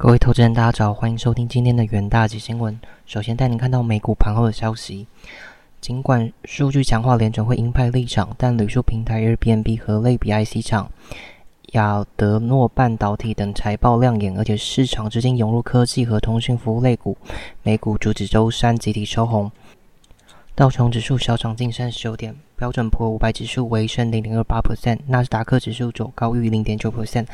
各位投资人，大家早，欢迎收听今天的元大吉新闻。首先带您看到美股盘后的消息。尽管数据强化联准会鹰派立场，但旅宿平台 Airbnb 和类比 IC 厂亚德诺半导体等财报亮眼，而且市场资金涌入科技和通讯服务类股，美股主指周三集体收红。道琼指数小涨近三十九点，标准普尔五百指数微升零点二八 percent，纳斯达克指数走高逾零点九 percent。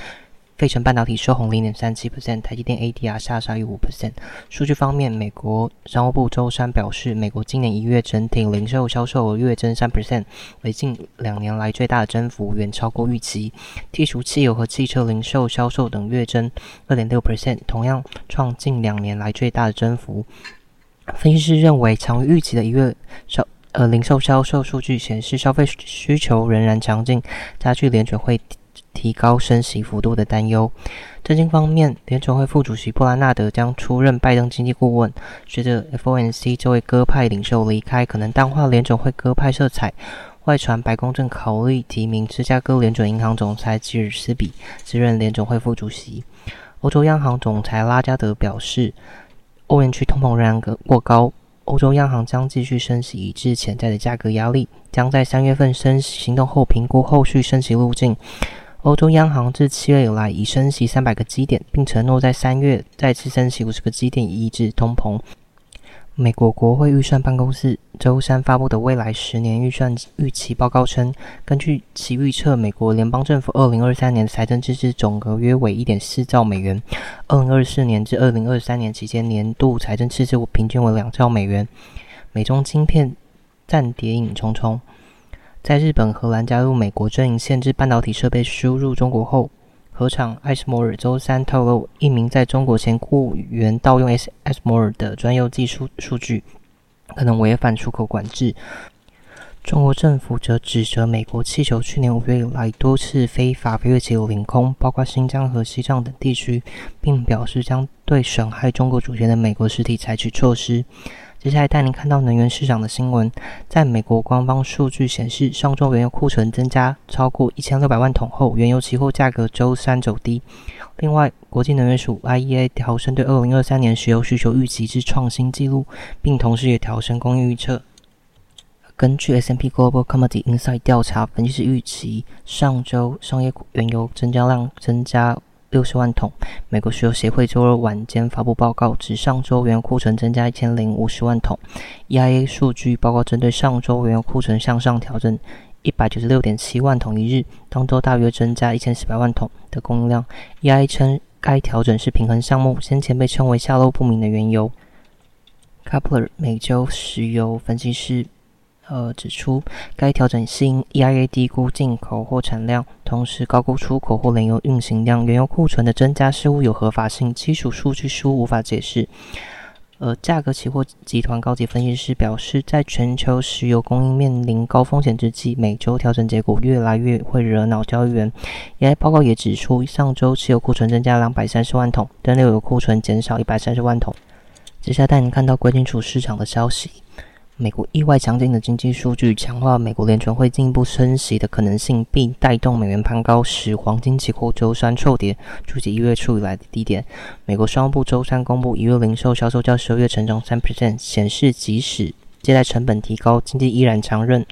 费城半导体收红零点三七 percent，台积电 ADR 下杀逾五 percent。数据方面，美国商务部周三表示，美国今年一月整体零售销售额月增三 percent，为近两年来最大的增幅，远超过预期。剔除汽油和汽车零售销售等月增二点六 percent，同样创近两年来最大的增幅。分析师认为，强于预期的一月销呃零售销售数据显示，消费需求仍然强劲，加剧联准会。提高升息幅度的担忧。资金方面，联储会副主席布拉纳德将出任拜登经济顾问。随着 FOMC 这位鸽派领袖离开，可能淡化联储会鸽派色彩。外传白宫正考虑提名芝加哥联准银行总裁吉尔斯比接任联准会副主席。欧洲央行总裁拉加德表示，欧元区通膨仍然过高，欧洲央行将继续升息以致潜在的价格压力，将在三月份升息行动后评估后续升息路径。欧洲央行自七月以来已升息三百个基点，并承诺在三月再次升息五十个基点，以抑制通膨。美国国会预算办公室周三发布的未来十年预算预期报告称，根据其预测，美国联邦政府二零二三年财政支出总额约为一点四兆美元，二零二四年至二零二三年期间年度财政赤字平均为两兆美元。美中晶片战谍影重重。在日本、荷兰加入美国阵营，限制半导体设备输入中国后，核厂艾斯摩尔周三透露，一名在中国前雇员盗用 S 艾斯摩尔的专用技术数据，可能违反出口管制。中国政府则指责美国气球去年五月以来多次非法飞越其领空，包括新疆和西藏等地区，并表示将对损害中国主权的美国实体采取措施。接下来带您看到能源市场的新闻。在美国官方数据显示，上周原油库存增加超过一千六百万桶后，原油期货价格周三走低。另外，国际能源署 IEA 调升对二零二三年石油需求预期至创新纪录，并同时也调升供应预测。根据 S&P Global Commodity Insight 调查分析师预期，上周商业原油增加量增加。六十万桶。美国石油协会周二晚间发布报告，指上周原油库存增加一千零五十万桶。EIA 数据报告针对上周原油库存向上调整一百九十六点七万桶一日，当周大约增加一千四百万桶的供应量。EIA 称该调整是平衡项目，先前被称为下落不明的原油。Coupler 美洲石油分析师。呃，指出该调整是因 EIA 低估进口货产量，同时高估出口或炼油运行量。原油库存的增加似乎有合法性，基础数据似乎无法解释。呃价格期货集团高级分析师表示，在全球石油供应面临高风险之际，每周调整结果越来越会惹恼交易员。EIA 报告也指出，上周汽油库存增加两百三十万桶，但炼油库存减少一百三十万桶。接下来带您看到贵金属市场的消息。美国意外强劲的经济数据强化美国联储会进一步升息的可能性，并带动美元攀高，使黄金期货周三触跌，触及一月初以来的低点。美国商务部周三公布一月零售销售较十二月成长三 percent，显示即使借贷成本提高，经济依然强韧。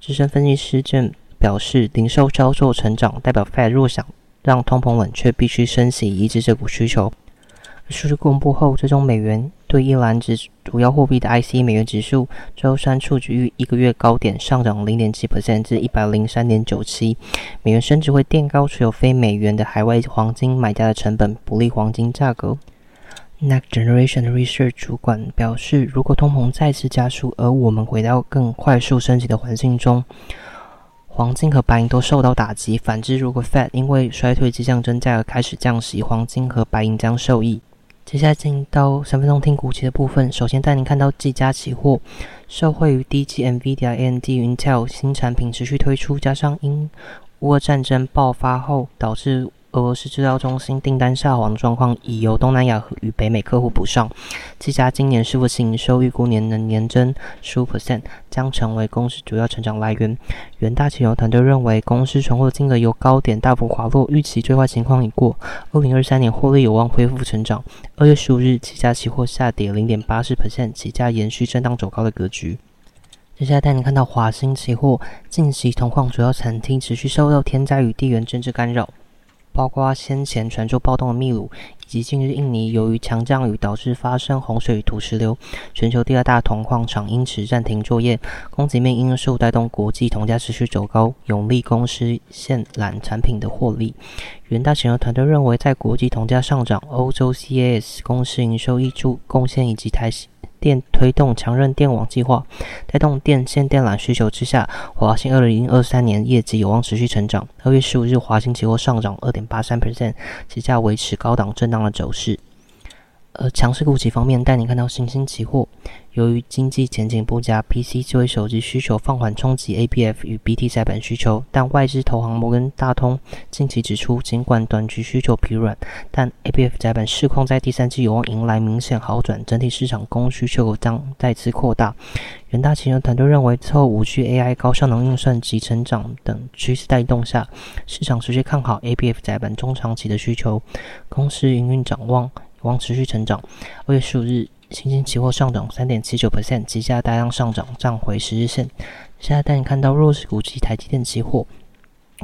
资深分析师正表示，零售销售成长代表 Fed 若想让通膨冷却，必须升息抑制这股需求。数据公布后，最终美元对一篮子主要货币的 IC 美元指数周三触及于一个月高点，上涨零点七 percent 至一百零三点九七。美元升值会垫高持有非美元的海外黄金买家的成本，不利黄金价格。Next Generation Research 主管表示，如果通膨再次加速，而我们回到更快速升级的环境中，黄金和白银都受到打击。反之，如果 Fed 因为衰退迹象增加而开始降息，黄金和白银将受益。接下来进到三分钟听股期的部分。首先带您看到技嘉期货，受惠于低级 NVIDIA、AMD、Intel 新产品持续推出，加上因乌俄战争爆发后导致俄罗斯制造中心订单下滑的状况已由东南亚与北美客户补上。技嘉今年伺服器营收预估年能年增十五 percent，将成为公司主要成长来源。元大期油团队认为，公司存货金额由高点大幅滑落，预期最坏情况已过，二零二三年获利有望恢复成长。二月十五日，期价期货下跌零点八四 percent，期价延续震荡走高的格局。接下来带你看到华兴期货近期铜矿主要产地持续受到天灾与地缘政治干扰，包括先前传出暴动的秘鲁，以及近日印尼由于强降雨导致发生洪水与土石流，全球第二大铜矿厂因此暂停作业。供给面因素带动国际铜价持续走高，有利公司现缆产品的获利。元大前油团队认为，在国际铜价上涨、欧洲 CAS 公司营收益注贡献以及台电推动强韧电网计划，带动电线电缆需求之下，华兴二零二三年业绩有望持续成长。二月十五日，华兴期货上涨二点八三 percent，期价维持高档震荡的走势。而强势股企方面，带你看到新兴期货。由于经济前景不佳，PC 智慧手机需求放缓，冲击 ABF 与 BT 载板需求。但外资投行摩根大通近期指出，尽管短期需求疲软，但 ABF 载板市况在第三季有望迎来明显好转，整体市场供需求将再次扩大。远大期油团队认为，后五 G、AI、高效能运算及成长等趋势带动下，市场持续看好 ABF 载板中长期的需求，公司营运展望。望持续成长。二月十五日，新兴期货上涨三点七九 percent，即价大量上涨，涨回十日线。现在带你看到弱势股及台积电期货。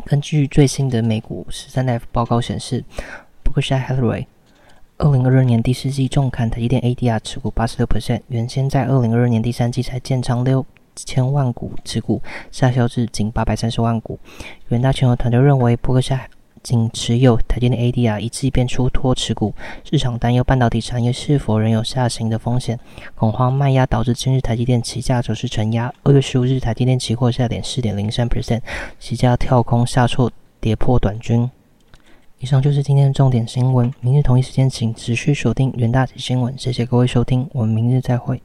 根据最新的美股十三 F 报告显示，Berkshire Hathaway 二零二二年第四季重砍台积电 ADR 持股八十六 percent，原先在二零二二年第三季才建仓六千万股持股，下销至仅八百三十万股。远大全球团队认为，伯克夏仅持有台积电 ADR 一季便出脱持股，市场担忧半导体产业是否仍有下行的风险，恐慌卖压导致今日台积电期价走势承压。二月十五日，台积电期货下跌四点零三 percent，期价跳空下挫，跌破短均。以上就是今天的重点新闻，明日同一时间请持续锁定元大旗新闻。谢谢各位收听，我们明日再会。